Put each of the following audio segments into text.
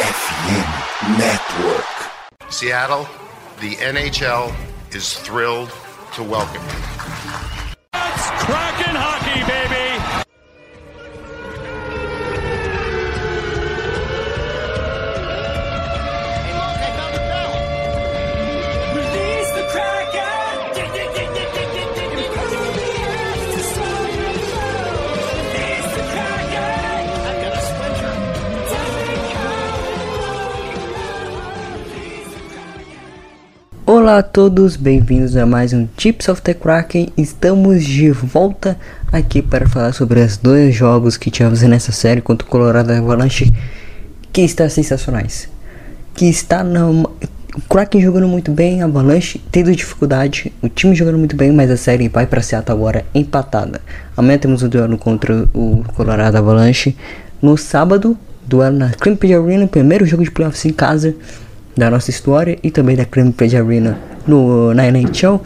FM Network. Seattle, the NHL is thrilled to welcome you. It's Kraken Olá a todos, bem-vindos a mais um Tips of the Kraken. Estamos de volta aqui para falar sobre os dois jogos que tivemos nessa série contra o Colorado Avalanche, que está sensacionais. Que está no o Kraken jogando muito bem, a Avalanche tendo dificuldade, o time jogando muito bem, mas a série vai para Seattle agora empatada. Amanhã temos o duelo contra o Colorado Avalanche. No sábado, duelo na Clemson Arena, primeiro jogo de playoffs em casa da nossa história e também da Crampage Arena no, na NHL.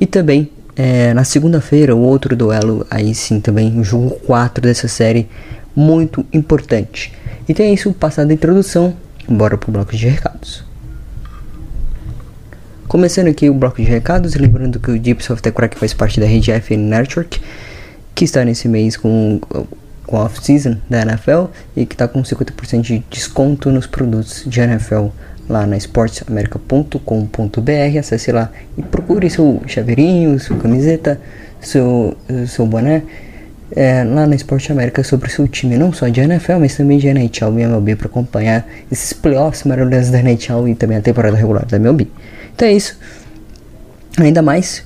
E também é, na segunda-feira, o outro duelo, aí sim também, o jogo 4 dessa série, muito importante. Então é isso, passada a introdução, bora pro bloco de recados. Começando aqui o bloco de recados, lembrando que o Deep Software Crack faz parte da rede FN Network, que está nesse mês com, com a off-season da NFL e que está com 50% de desconto nos produtos de NFL lá na sportsamerica.com.br. Acesse lá e procure seu chaveirinho, sua camiseta, seu, seu boné. É, lá na Esporte América sobre o seu time, não só de NFL, mas também de NHL e MLB para acompanhar esses playoffs maravilhosos da NHL e também a temporada regular da MLB. Então é isso. Ainda mais,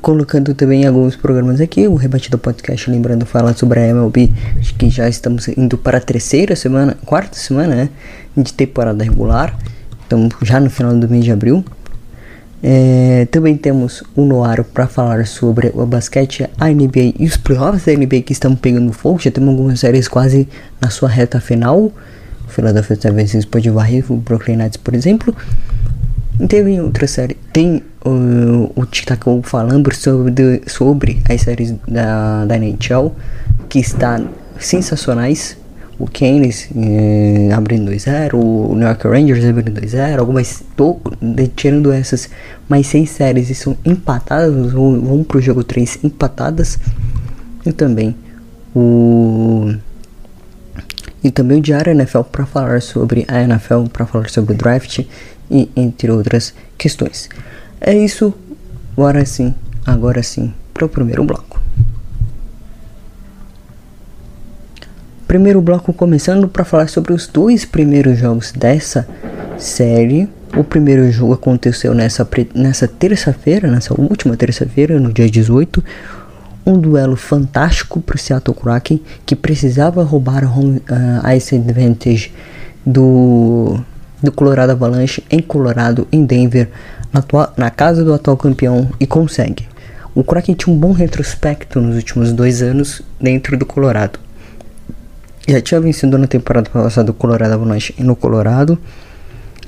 colocando também alguns programas aqui, o Rebatido Podcast, lembrando, fala sobre a MLB, que já estamos indo para a terceira semana, quarta semana, né, de temporada regular. Estamos já no final do mês de abril. É, também temos o Noaro para falar sobre o basquete, a NBA e os playoffs da NBA que estão pegando fogo. Já temos algumas séries quase na sua reta final. O Philadelphia 76 pode varrer o Brooklyn Nets, por exemplo. E teve outra série. Tem uh, o Tic-Tac falando sobre, sobre as séries da, da NHL que está sensacionais o Keynes eh, abrindo 2-0, o New York Rangers abrindo 2-0, algumas tô tirando essas mais seis séries e são empatadas, vão, vão pro jogo 3 empatadas. E também o e também o Diário NFL para falar sobre a NFL, para falar sobre o draft e entre outras questões. É isso, agora sim, agora sim, para o primeiro bloco. Primeiro bloco começando para falar sobre os dois primeiros jogos dessa série. O primeiro jogo aconteceu nessa, nessa terça-feira, nessa última terça-feira, no dia 18. Um duelo fantástico para o Seattle Kraken, que precisava roubar a home, uh, ice advantage do, do Colorado Avalanche em Colorado, em Denver, na, na casa do atual campeão, e consegue. O Kraken tinha um bom retrospecto nos últimos dois anos dentro do Colorado já tinha vencido na temporada passada o Colorado Avalanche no Colorado.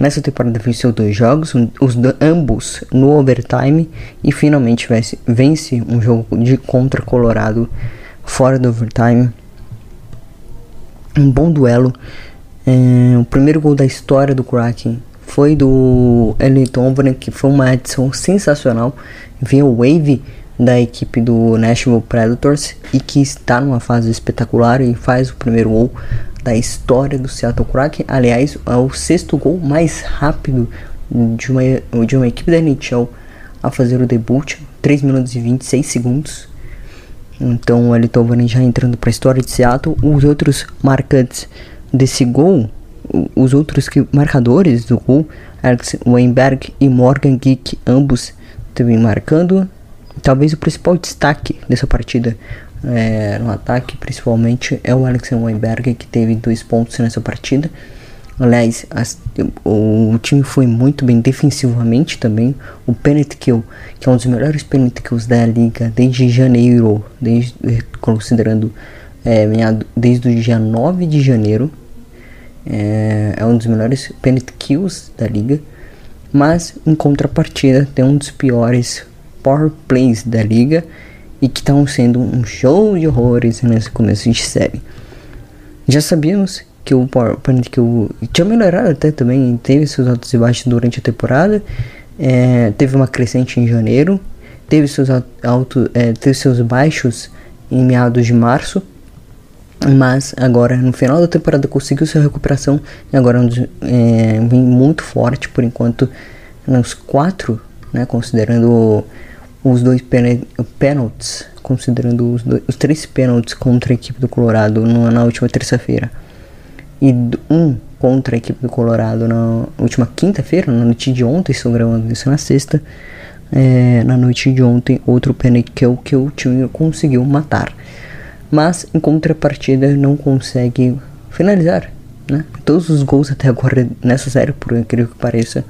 Nessa temporada venceu dois jogos, os ambos no overtime e finalmente vence, vence um jogo de contra Colorado fora do overtime. Um bom duelo. É, o primeiro gol da história do Kraken foi do Elton que foi uma adição sensacional. Via Wave da equipe do Nashville Predators e que está numa fase espetacular e faz o primeiro gol da história do Seattle Kraken. Aliás, é o sexto gol mais rápido de uma, de uma equipe da NHL a fazer o debut, 3 minutos e 26 segundos. Então o Elton já entrando para a história de Seattle. Os outros marcantes desse gol, os outros que, marcadores do gol, Alex Weinberg e Morgan Geek, ambos também marcando talvez o principal destaque dessa partida é, no ataque, principalmente, é o Alex Weinberger, que teve dois pontos nessa partida. Aliás, as, o, o, time foi muito bem defensivamente também. O penalty kill, que é um dos melhores penalty kills da liga desde janeiro, desde, considerando é, desde o dia 9 de janeiro. É, é um dos melhores penalty kills da liga. Mas, em contrapartida, tem um dos piores power plays da liga e que estão sendo um show de horrores nesse começo de série. Já sabíamos que o Power Penalty Kill tinha melhorado até também, teve seus altos e baixos durante a temporada. É, teve uma crescente em janeiro, teve seus altos, é, teve seus baixos em meados de março, mas agora no final da temporada conseguiu sua recuperação e agora é, vem muito forte por enquanto nos quatro, né, considerando os dois pênaltis, considerando os, dois, os três pênaltis contra a equipe do Colorado na última terça-feira e um contra a equipe do Colorado na última quinta-feira, na noite de ontem, estou gravando isso na sexta. É, na noite de ontem, outro pênalti que, que o time conseguiu matar, mas em contrapartida não consegue finalizar. Né? Todos os gols até agora nessa série, por incrível que pareça,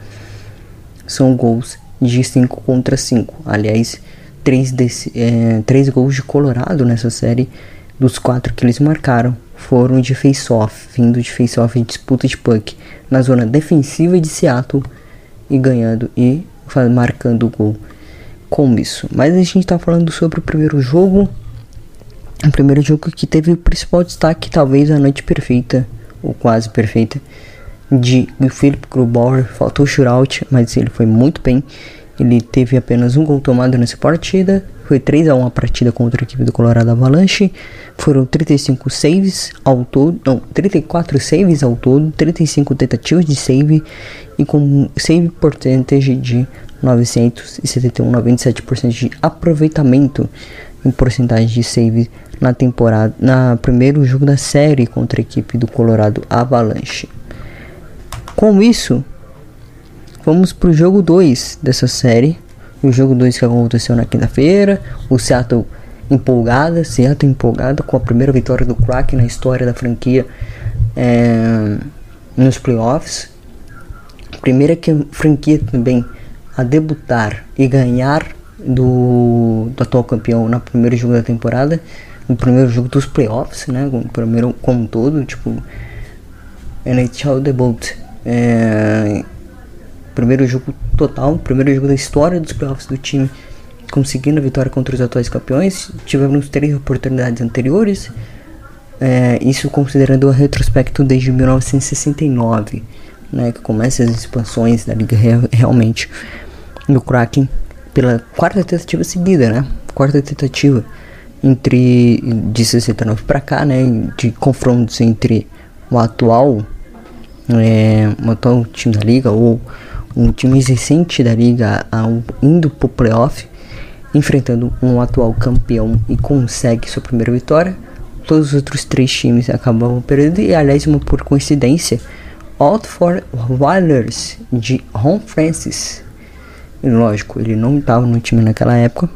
são gols de 5 contra 5. Aliás, 3, desse, é, três gols de Colorado nessa série, dos quatro que eles marcaram, foram de face-off, vindo de face-off em disputa de puck na zona defensiva de Seattle e ganhando e marcando o gol com isso. Mas a gente está falando sobre o primeiro jogo. O primeiro jogo que teve o principal destaque, talvez a noite perfeita, ou quase perfeita, de Philip Grubauer. Faltou shootout, mas ele foi muito bem. Ele teve apenas um gol tomado nessa partida. Foi 3 a 1 a partida contra a equipe do Colorado Avalanche. Foram 35 saves ao todo, não, 34 saves ao todo, 35 tentativas de save e com save percentage de 971, 97% de aproveitamento em porcentagem de save na temporada, na primeiro jogo da série contra a equipe do Colorado Avalanche. Com isso, vamos para o jogo 2 dessa série. O jogo 2 que aconteceu na quinta-feira. O Seattle empolgada, Seattle empolgada com a primeira vitória do Kraken na história da franquia é, nos playoffs. Primeira que franquia também a debutar e ganhar do, do atual campeão no primeiro jogo da temporada, no primeiro jogo dos playoffs, né? O primeiro como um todo, tipo NHL debut é, primeiro jogo total, primeiro jogo da história dos playoffs do time, conseguindo a vitória contra os atuais campeões. Tivemos três oportunidades anteriores, é, isso considerando o retrospecto desde 1969, né, que começa as expansões da liga realmente. No Kraken, pela quarta tentativa seguida, né? Quarta tentativa entre de 69 para cá, né, de confrontos entre o atual é, o atual time da liga ou um time recente da liga ao, indo pro playoff, enfrentando um atual campeão e consegue sua primeira vitória. Todos os outros três times acabavam perdendo e aliás uma por coincidência, Outford Whalers de Ron Francis. E, lógico, ele não estava no time naquela época,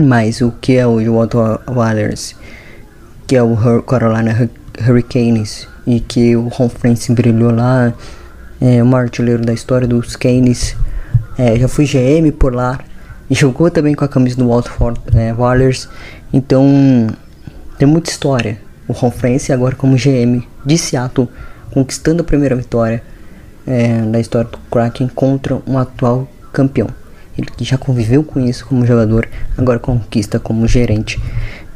mas o que é hoje o Outford Whalers, que é o Carolina Hurricanes e que o Ron Francis brilhou lá é, um artilheiro da história dos Canes. É, já foi GM por lá. Jogou também com a camisa do Watford é, Whalers. Então tem muita história. O Ron Francis agora como GM de Seattle, conquistando a primeira vitória é, da história do Kraken contra um atual campeão. Ele que já conviveu com isso como jogador, agora conquista como gerente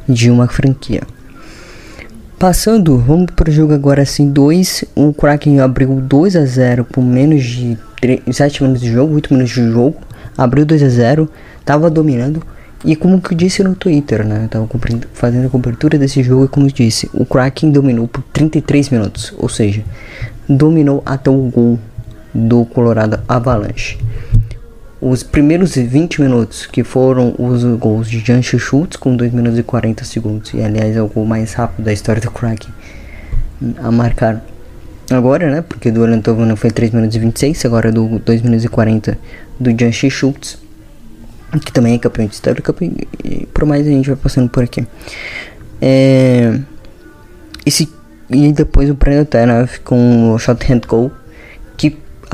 de uma franquia. Passando, vamos para o jogo agora assim, 2. O Kraken abriu 2 a 0 por menos de 3, 7 minutos de jogo, 8 minutos de jogo. Abriu 2 a 0 tava dominando. E como que eu disse no Twitter, né? Eu tava fazendo a cobertura desse jogo e como eu disse, o Kraken dominou por 33 minutos. Ou seja, dominou até o gol do Colorado Avalanche os primeiros 20 minutos, que foram os gols de Jancho Schultz com 2 minutos e 40 segundos, e aliás é o gol mais rápido da história do Kraken a marcar agora, né? Porque do Alantovo foi 3 minutos e 26, agora do 2 minutos e 40 do Jancho Schultz, que também é campeão de história, e por mais a gente vai passando por aqui. É, esse, e depois o Brandon Tanev com o shot hand goal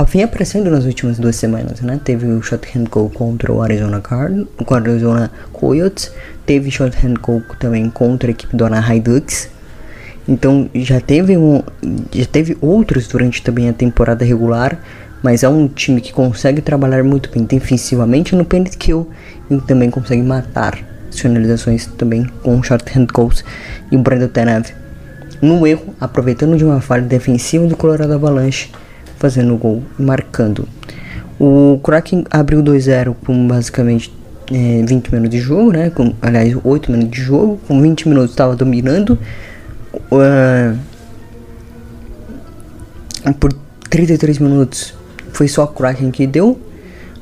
vinha aparecendo nas últimas duas semanas, né? Teve o shot hand goal contra o Arizona Card, o Arizona Coyotes, teve shot hand goal também contra a equipe do Anaheim Ducks. Então já teve um, já teve outros durante também a temporada regular, mas é um time que consegue trabalhar muito bem defensivamente no penalty kill e também consegue matar finalizações também com short hand goals e o Brandon Tanev no erro, aproveitando de uma falha defensiva do Colorado Avalanche, fazendo o gol e marcando. O Kraken abriu 2-0 com basicamente é, 20 minutos de jogo, né? Com, aliás, 8 minutos de jogo. Com 20 minutos estava dominando. Uh, por 33 minutos foi só o Kraken que deu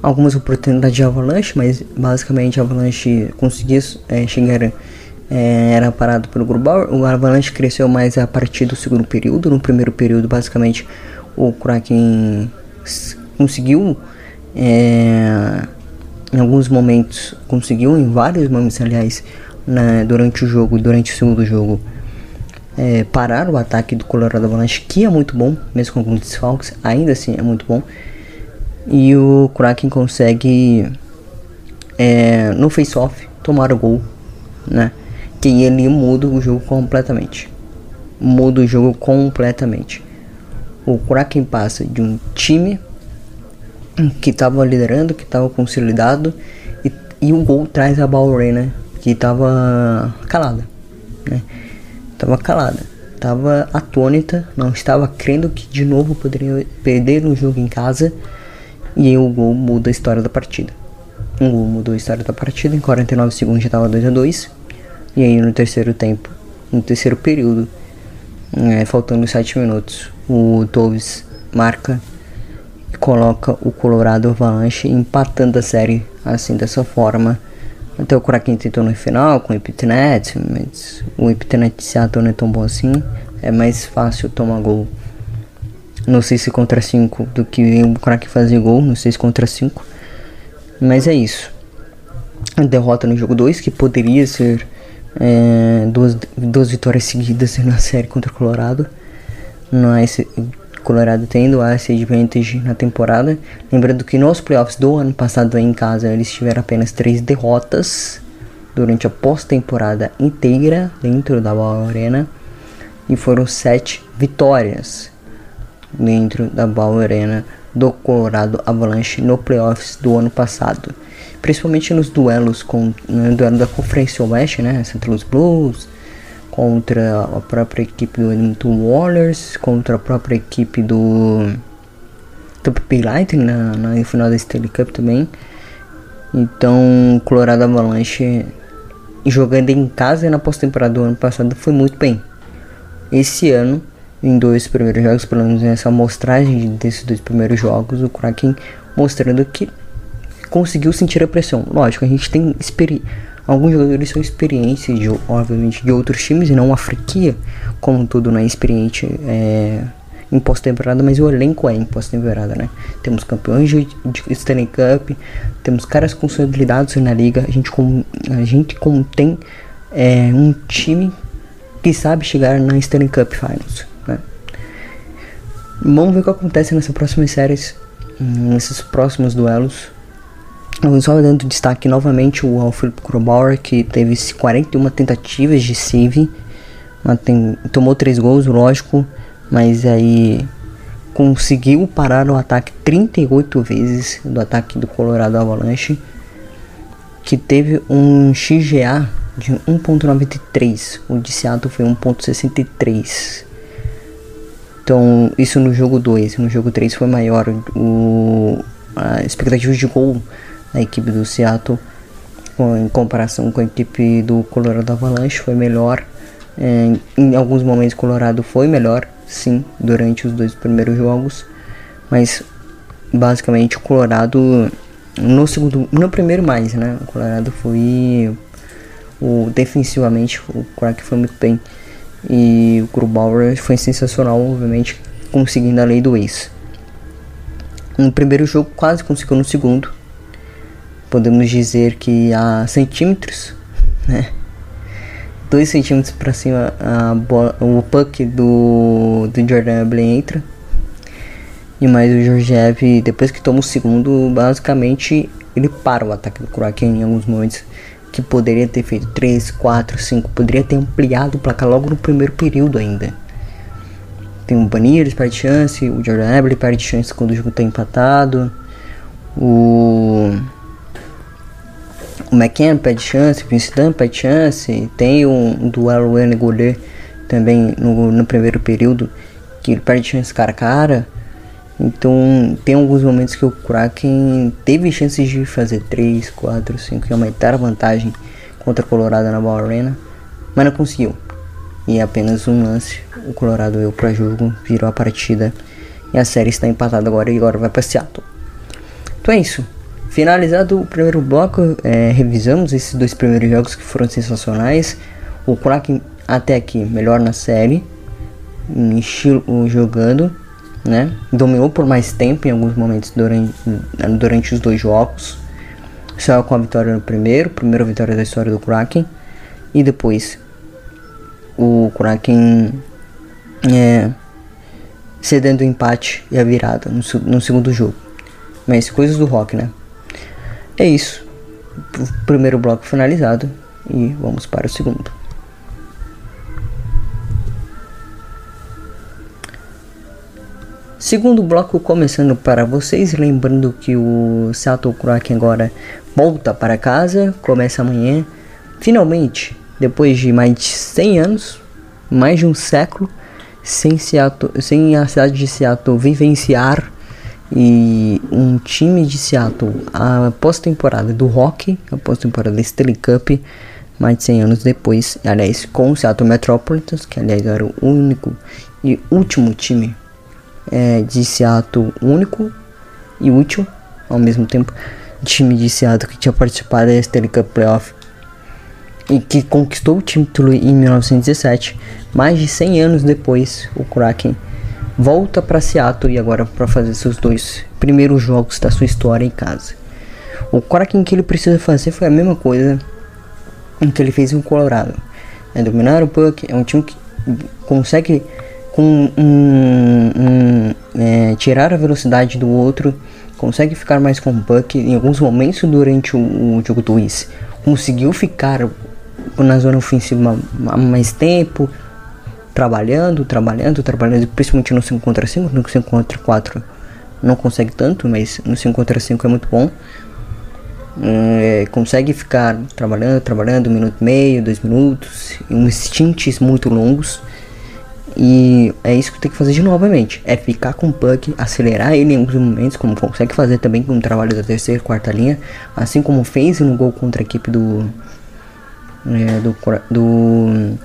algumas oportunidades de Avalanche, mas basicamente a Avalanche conseguiu é, chegar, é, era parado pelo Grubauer. O Avalanche cresceu mais a partir do segundo período. No primeiro período, basicamente, o Kraken conseguiu é, em alguns momentos, conseguiu em vários momentos, aliás, durante o jogo, durante o segundo jogo, é, parar o ataque do Colorado Avalanche, que é muito bom, mesmo com alguns desfalques, ainda assim é muito bom. E o Kraken consegue, é, no face-off, tomar o gol, né? Que ele muda o jogo completamente. Muda o jogo completamente. O Kraken passa de um time que estava liderando, que estava consolidado, e, e o gol traz a Ballrena, que estava calada, né? Tava calada, tava atônita, não estava crendo que de novo poderia perder um jogo em casa, e o gol muda a história da partida. Um gol mudou a história da partida, em 49 segundos já estava 2 a 2 e aí no terceiro tempo, no terceiro período, é, faltando 7 minutos, o Toves marca coloca o Colorado Avalanche empatando a série assim dessa forma. Até o Kraken tentou no final com o Epitnet, mas o Epitnet Seattle não é tão bom assim. É mais fácil tomar gol no 6 contra 5 do que o Kraken fazer gol no 6 contra 5. Mas é isso. A derrota no jogo 2, que poderia ser é, duas, duas vitórias seguidas na série contra o Colorado. Mas Colorado tendo a advantage na temporada. Lembrando que nos playoffs do ano passado em casa eles tiveram apenas três derrotas durante a pós-temporada inteira dentro da Ball Arena e foram sete vitórias dentro da Ball Arena do Colorado Avalanche no playoffs do ano passado, principalmente nos duelos com no duelo da Conferência Oeste, né, St. Louis Blues, contra a própria equipe do Edmonton Warriors, contra a própria equipe do Tampa Bay Lightning na, na final da Stanley Cup também. Então, Colorado Avalanche jogando em casa na pós-temporada do ano passado foi muito bem. Esse ano, em dois primeiros jogos, pelo menos nessa amostragem desses dois primeiros jogos, o Kraken mostrando que conseguiu sentir a pressão. Lógico, a gente tem experiência Alguns jogadores são experientes, de, obviamente, de outros times e não a franquia, como tudo não é experiente é, em pós-temporada, mas o elenco é em pós-temporada, né? Temos campeões de, de Stanley Cup, temos caras consolidados na liga, a gente, com, a gente contém é, um time que sabe chegar na Stanley Cup Finals, né? Vamos ver o que acontece nessas próximas séries, nesses próximos duelos. Só dando destaque novamente o Alfred Grobauer, que teve 41 tentativas de save, tomou 3 gols, lógico, mas aí conseguiu parar o ataque 38 vezes do ataque do Colorado Avalanche, que teve um XGA de 1.93, o de Seattle foi 1.63. Então, isso no jogo 2, no jogo 3 foi maior, o, a expectativa de gol a equipe do Seattle em comparação com a equipe do Colorado Avalanche foi melhor. É, em alguns momentos Colorado foi melhor, sim, durante os dois primeiros jogos, mas basicamente o Colorado no segundo, no primeiro mais, né? O Colorado foi o defensivamente o Crack foi muito bem e o Grubauer foi sensacional, obviamente, conseguindo a lei do ex. No primeiro jogo quase conseguiu no segundo, podemos dizer que a centímetros, né? 2 centímetros para cima o puck do, do Jordan Ebley entra. E mais o Georgiev, depois que toma o segundo, basicamente ele para o ataque do Kraken em alguns momentos. Que poderia ter feito 3, 4, 5, poderia ter ampliado o placar logo no primeiro período ainda. Tem o Baniers perde chance, o Jordan Ebley perde chance quando o jogo está empatado. O o McKenna pede chance, o Vince Dunn pede chance, tem um, duelo Wayne Goulet também no, no primeiro período, que ele perde chance cara a cara. Então tem alguns momentos que o Kraken teve chances de fazer 3, 4, 5 e aumentar a vantagem contra o Colorado na Ball Arena, mas não conseguiu. E apenas um lance, o Colorado veio para jogo, virou a partida e a série está empatada agora e agora vai para Seattle. Então é isso. Finalizado o primeiro bloco, é, revisamos esses dois primeiros jogos que foram sensacionais. O Kraken até aqui melhor na série, em estilo jogando, né? Dominou por mais tempo em alguns momentos durante, durante os dois jogos. Saiu com a vitória no primeiro, primeira vitória da história do Kraken. E depois o Kraken é, cedendo o empate e a virada no, no segundo jogo. Mas coisas do rock, né? É isso. O primeiro bloco finalizado e vamos para o segundo. Segundo bloco começando para vocês, lembrando que o Seattle Kraken agora volta para casa, começa amanhã. Finalmente, depois de mais de 100 anos, mais de um século, sem, Seattle, sem a cidade de Seattle vivenciar e um time de Seattle a pós-temporada do hockey, a pós-temporada da Stanley Cup, mais de 100 anos depois, aliás, com o Seattle Metropolitans, que aliás era o único e último time é, de Seattle único e útil ao mesmo tempo, time de Seattle que tinha participado da Stanley Cup Playoff e que conquistou o título em 1917, mais de 100 anos depois, o Kraken volta para Seattle e agora para fazer seus dois primeiros jogos da sua história em casa. O Kraken que ele precisa fazer foi a mesma coisa que ele fez em Colorado. É dominar o puck, é um time que consegue com um, um, é, tirar a velocidade do outro, consegue ficar mais com o puck. Em alguns momentos durante o, o jogo do Wiz, conseguiu ficar na zona ofensiva há mais tempo, trabalhando, trabalhando, trabalhando, principalmente no 5 contra 5, no 5 contra 4 não consegue tanto, mas no 5 contra 5 é muito bom. É, consegue ficar trabalhando, trabalhando, um minuto e meio, dois minutos, uns stints muito longos. E é isso que tem que fazer de novamente. É ficar com o puck, acelerar ele em alguns momentos, como consegue fazer também com o trabalho da terceira e quarta linha. Assim como fez no gol contra a equipe do. É, do, do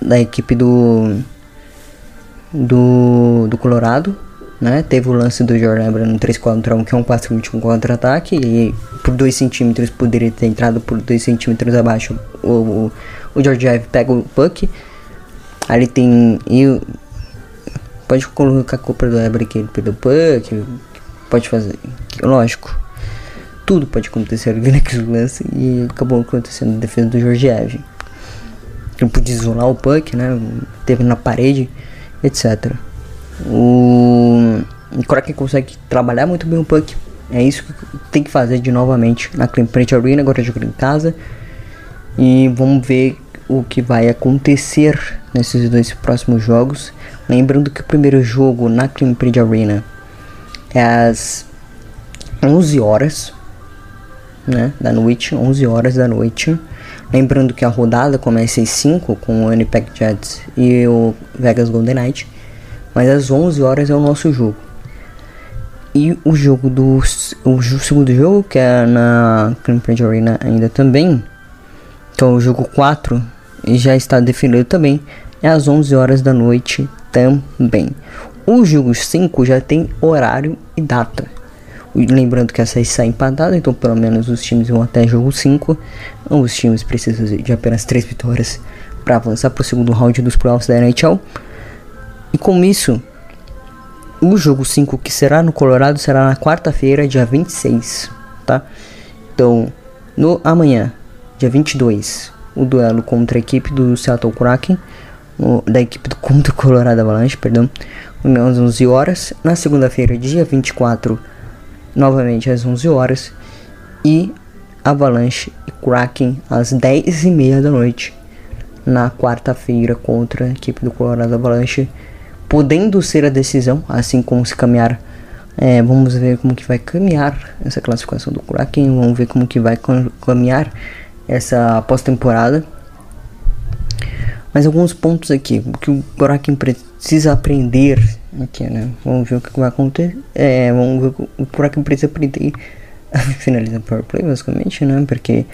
da equipe do do, do Colorado, né? Teve o lance do Jordan no 3 contra 1, que é um passe último contra-ataque, e por 2 centímetros poderia ter entrado por 2 centímetros abaixo. O, o, o George Ive pega o puck, aí tem. E, pode colocar a culpa do Ebre que ele perdeu o puck, pode fazer, lógico. Tudo pode acontecer naquele lance e acabou acontecendo na defesa do George Ele podia isolar o puck, né? Teve na parede, etc. O, o Kraken consegue trabalhar muito bem o puck. É isso que tem que fazer de novamente na Clean Arena, agora jogando em casa. E vamos ver o que vai acontecer nesses dois próximos jogos. Lembrando que o primeiro jogo na Clean Arena é às 11 horas né, da noite, 11 horas da noite. Lembrando que a rodada começa às 5 com o Winnipeg Jets e o Vegas Golden Knight, mas às 11 horas é o nosso jogo. E o jogo do o segundo jogo, que é na Cleveland Arena ainda também, é o jogo 4, e já está definido também, é às 11 horas da noite também. O jogo 5 já tem horário e data. Lembrando que essa está empatada, então pelo menos os times vão até jogo 5. Os times precisam de apenas 3 vitórias para avançar para o segundo round dos playoffs da NHL. E com isso, o jogo 5 que será no Colorado será na quarta-feira, dia 26, tá? Então, no amanhã, dia 22, o duelo contra a equipe do Seattle Kraken, o, da equipe do, contra o Colorado Avalanche, perdão, às 11 horas. Na segunda-feira, dia 24, novamente às 11 horas. E Avalanche e Kraken às 10 e meia da noite na quarta-feira contra a equipe do Colorado Avalanche, podendo ser a decisão, assim como se caminhar. É, vamos ver como que vai caminhar essa classificação do Kraken, vamos ver como que vai caminhar essa pós-temporada. Mas alguns pontos aqui, que o Kraken precisa aprender aqui, né? Vamos ver o que vai acontecer. É, vamos ver o que o Kraken precisa aprender a finalizar Power Play, basicamente, né? Porque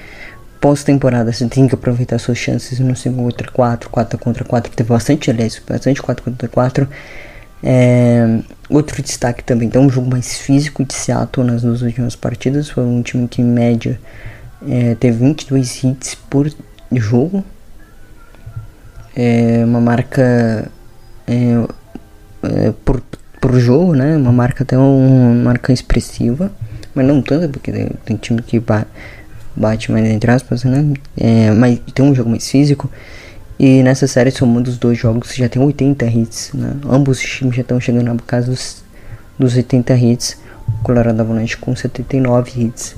pós-temporada você tem que aproveitar suas chances no 5 contra 4, 4 contra 4, teve bastante, aliás, bastante 4 contra 4. É, outro destaque também, então um jogo mais físico de Seattle nas duas últimas partidas, foi um time que em média é, teve 22 hits por jogo, é uma marca é, é, por, por jogo, né? Uma marca até uma marca expressiva, mas não tanto, porque tem, time que ba bate mais entre aspas, né? É, mas tem um jogo mais físico. E nessa série, somando os dois jogos, já tem 80 hits, né? Ambos os times já estão chegando na casa dos, dos 80 hits. O Colorado Avalanche com 79 hits.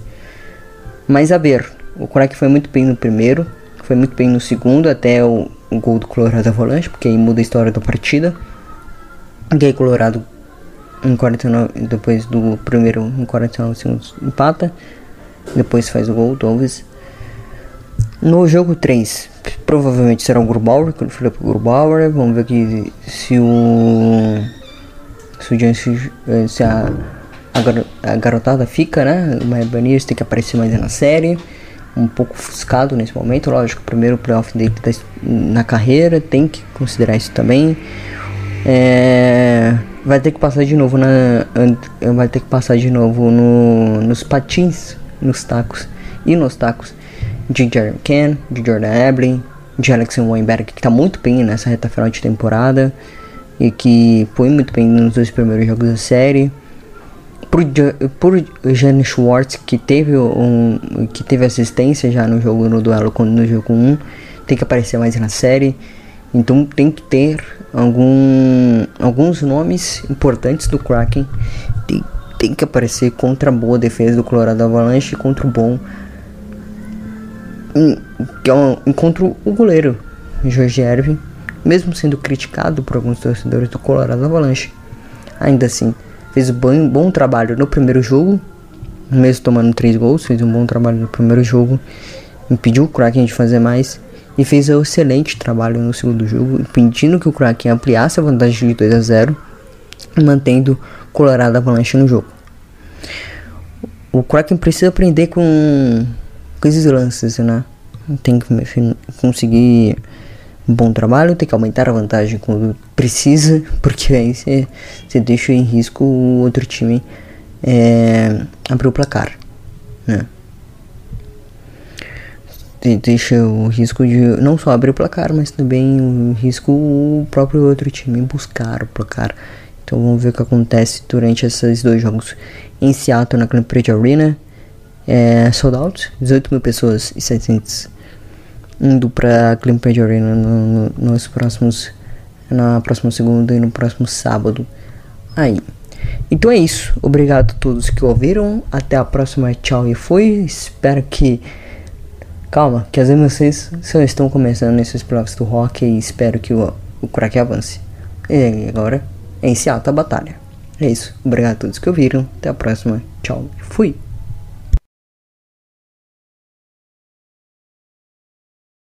Mas a ver, o Crack foi muito bem no primeiro, foi muito bem no segundo, até o, o gol do Colorado Avalanche, porque aí muda a história da partida. E aí Colorado em 49, depois do primeiro em 49 segundos empata. Depois faz o gol do Alves. No jogo 3, provavelmente será o Grubauer, o Felipe Grubauer. Vamos ver aqui se o. Se o Giants, se a, a, garotada fica, né? O Maia tem que aparecer mais na série um pouco ofuscado nesse momento. Lógico, o primeiro playoff dele tá na carreira, tem que considerar isso também. É, vai ter que passar de novo na, vai ter que passar de novo no, nos patins, nos tacos e nos tacos de Jeremy Ken, de Jordan Eblin, de Alexander Weinberg, que está muito bem nessa reta final de temporada e que foi muito bem nos dois primeiros jogos da série por, por Jane Schwartz, que teve, um, que teve assistência já no jogo, no duelo no jogo 1, tem que aparecer mais na série. Então tem que ter algum, alguns nomes importantes do Kraken. Tem, tem que aparecer contra a boa defesa do Colorado Avalanche contra o bom. Que é um, contra o goleiro Jorge Ervin, mesmo sendo criticado por alguns torcedores do Colorado Avalanche. Ainda assim, fez um bom trabalho no primeiro jogo, mesmo tomando três gols, fez um bom trabalho no primeiro jogo, impediu o Kraken de fazer mais e fez um excelente trabalho no segundo jogo, impedindo que o Kraken ampliasse a vantagem de 2 a 0, mantendo Colorado Avalanche no jogo. O Kraken precisa aprender com, com esses lances, né? Tem que conseguir um bom trabalho, tem que aumentar a vantagem quando precisa, porque aí você deixa em risco o outro time é, abrir o placar, né? Deixa o risco de não só abrir o placar, mas também o risco o próprio outro time buscar o placar. Então vamos ver o que acontece durante esses dois jogos em Seattle na Clemprade Arena. É, sold out, 18 mil pessoas e 700 indo para Climped Arena no, no, nos próximos na próxima segunda e no próximo sábado aí. Então é isso. Obrigado a todos que ouviram. Até a próxima. Tchau e fui. Espero que. Calma, que as emoções só estão começando nesses playoffs do rock e espero que o, o avance. E agora é iniciar a batalha. É isso. Obrigado a todos que ouviram. Até a próxima. Tchau fui.